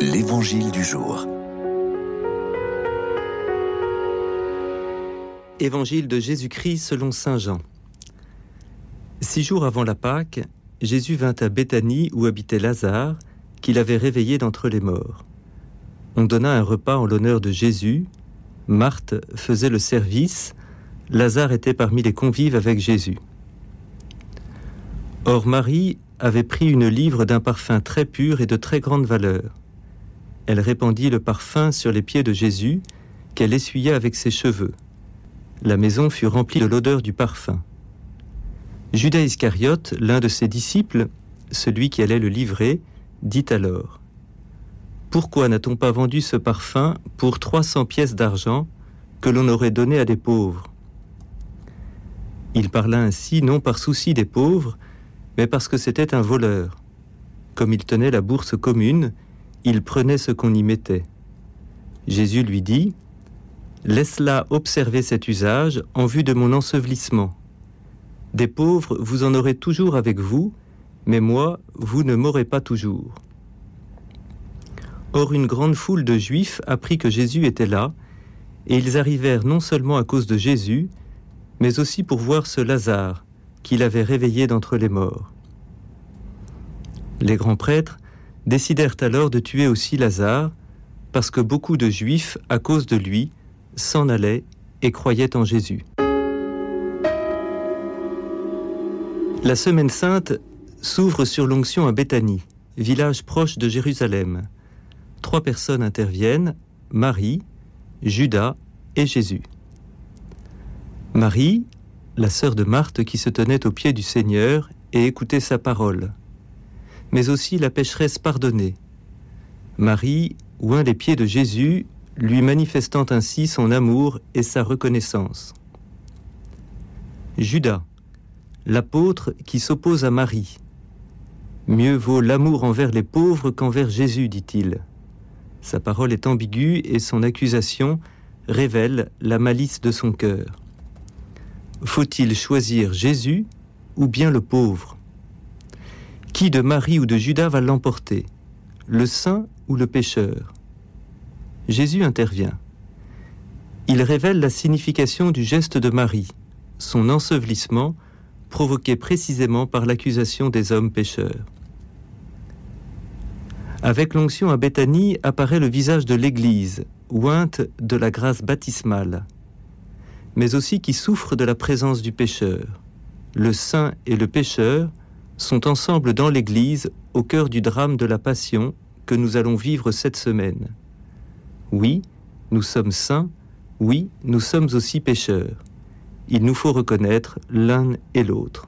L'Évangile du jour. Évangile de Jésus-Christ selon Saint Jean. Six jours avant la Pâque, Jésus vint à Béthanie où habitait Lazare, qu'il avait réveillé d'entre les morts. On donna un repas en l'honneur de Jésus. Marthe faisait le service. Lazare était parmi les convives avec Jésus. Or Marie avait pris une livre d'un parfum très pur et de très grande valeur. Elle répandit le parfum sur les pieds de Jésus, qu'elle essuya avec ses cheveux. La maison fut remplie de l'odeur du parfum. Judas Iscariote, l'un de ses disciples, celui qui allait le livrer, dit alors Pourquoi n'a-t-on pas vendu ce parfum pour trois cents pièces d'argent que l'on aurait donné à des pauvres? Il parla ainsi non par souci des pauvres, mais parce que c'était un voleur. Comme il tenait la bourse commune, il prenait ce qu'on y mettait. Jésus lui dit, Laisse-la observer cet usage en vue de mon ensevelissement. Des pauvres, vous en aurez toujours avec vous, mais moi, vous ne m'aurez pas toujours. Or une grande foule de Juifs apprit que Jésus était là, et ils arrivèrent non seulement à cause de Jésus, mais aussi pour voir ce Lazare, qu'il avait réveillé d'entre les morts. Les grands prêtres décidèrent alors de tuer aussi Lazare, parce que beaucoup de Juifs, à cause de lui, s'en allaient et croyaient en Jésus. La Semaine sainte s'ouvre sur l'onction à Béthanie, village proche de Jérusalem. Trois personnes interviennent, Marie, Judas et Jésus. Marie, la sœur de Marthe qui se tenait aux pieds du Seigneur et écoutait sa parole, mais aussi la pécheresse pardonnée. Marie oint les pieds de Jésus, lui manifestant ainsi son amour et sa reconnaissance. Judas, l'apôtre qui s'oppose à Marie. Mieux vaut l'amour envers les pauvres qu'envers Jésus, dit-il. Sa parole est ambiguë et son accusation révèle la malice de son cœur. Faut-il choisir Jésus ou bien le pauvre? Qui de Marie ou de Judas va l'emporter Le saint ou le pécheur? Jésus intervient. Il révèle la signification du geste de Marie, son ensevelissement provoqué précisément par l'accusation des hommes pécheurs. Avec l'onction à Béthanie apparaît le visage de l'Église, ointe de la grâce baptismale mais aussi qui souffre de la présence du pécheur. Le saint et le pécheur sont ensemble dans l'Église au cœur du drame de la Passion que nous allons vivre cette semaine. Oui, nous sommes saints, oui, nous sommes aussi pécheurs. Il nous faut reconnaître l'un et l'autre.